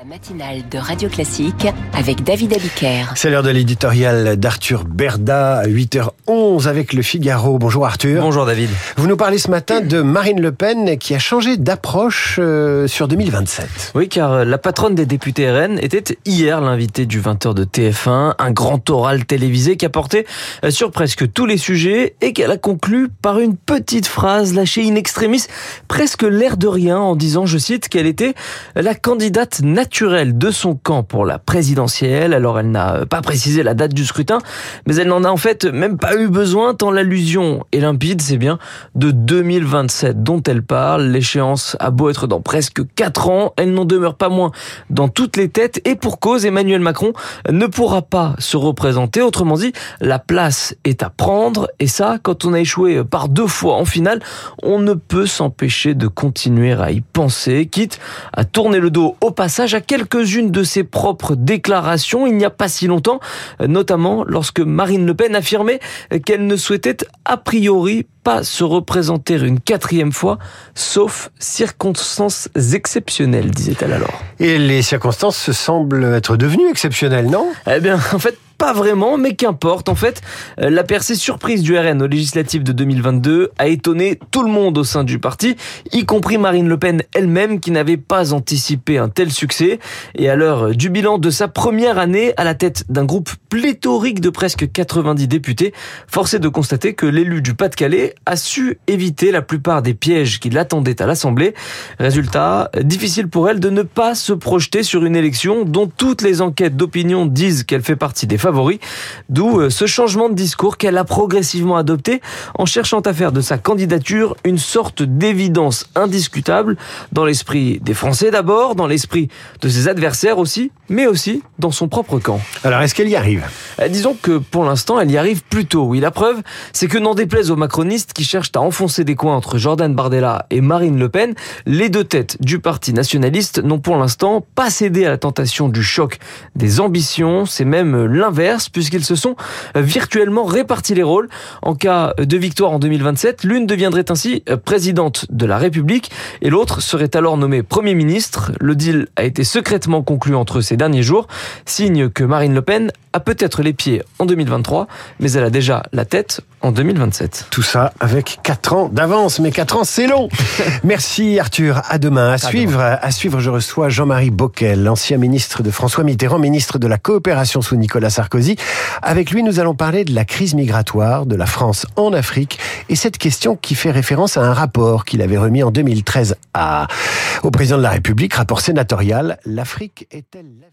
La matinale de Radio Classique avec David Abiker. C'est l'heure de l'éditorial d'Arthur Berda à 8h11 avec le Figaro. Bonjour Arthur. Bonjour David. Vous nous parlez ce matin de Marine Le Pen qui a changé d'approche euh, sur 2027. Oui, car la patronne des députés RN était hier l'invitée du 20h de TF1, un grand oral télévisé qui a porté euh, sur presque tous les sujets et qu'elle a conclu par une petite phrase lâchée in extremis, presque l'air de rien en disant, je cite, qu'elle était la candidate naturelle de son camp pour la présidentielle. Alors elle n'a pas précisé la date du scrutin, mais elle n'en a en fait même pas eu besoin tant l'allusion est limpide, c'est bien de 2027 dont elle parle. L'échéance a beau être dans presque 4 ans, elle n'en demeure pas moins dans toutes les têtes et pour cause Emmanuel Macron ne pourra pas se représenter. Autrement dit, la place est à prendre et ça, quand on a échoué par deux fois en finale, on ne peut s'empêcher de continuer à y penser, quitte à tourner le dos au passage à quelques-unes de ses propres déclarations il n'y a pas si longtemps, notamment lorsque Marine Le Pen affirmait qu'elle ne souhaitait a priori pas se représenter une quatrième fois, sauf circonstances exceptionnelles, disait-elle alors. Et les circonstances semblent être devenues exceptionnelles, non? Eh bien, en fait, pas vraiment, mais qu'importe. En fait, euh, la percée surprise du RN aux législatives de 2022 a étonné tout le monde au sein du parti, y compris Marine Le Pen elle-même qui n'avait pas anticipé un tel succès. Et à l'heure du bilan de sa première année à la tête d'un groupe pléthorique de presque 90 députés, force est de constater que l'élu du Pas-de-Calais a su éviter la plupart des pièges qui l'attendaient à l'Assemblée. Résultat, difficile pour elle de ne pas se projeter sur une élection dont toutes les enquêtes d'opinion disent qu'elle fait partie des favori, d'où euh, ce changement de discours qu'elle a progressivement adopté en cherchant à faire de sa candidature une sorte d'évidence indiscutable dans l'esprit des Français d'abord, dans l'esprit de ses adversaires aussi, mais aussi dans son propre camp. Alors est-ce qu'elle y arrive? Euh, Disons que pour l'instant elle y arrive plutôt, oui. La preuve, c'est que n'en déplaise aux macronistes qui cherchent à enfoncer des coins entre Jordan Bardella et Marine Le Pen, les deux têtes du parti nationaliste n'ont pour l'instant pas cédé à la tentation du choc des ambitions, c'est même l'inverse puisqu'ils se sont virtuellement répartis les rôles. En cas de victoire en 2027, l'une deviendrait ainsi présidente de la République et l'autre serait alors nommée Premier ministre. Le deal a été secrètement conclu entre ces derniers jours, signe que Marine Le Pen a peut-être les pieds en 2023, mais elle a déjà la tête en 2027. Tout ça avec 4 ans d'avance, mais 4 ans c'est long. Merci Arthur, à demain. À, suivre, à suivre, je reçois Jean-Marie Bockel, ancien ministre de François Mitterrand, ministre de la coopération sous Nicolas Sarkozy. Avec lui, nous allons parler de la crise migratoire de la France en Afrique et cette question qui fait référence à un rapport qu'il avait remis en 2013 à, au président de la République, rapport sénatorial. L'Afrique est-elle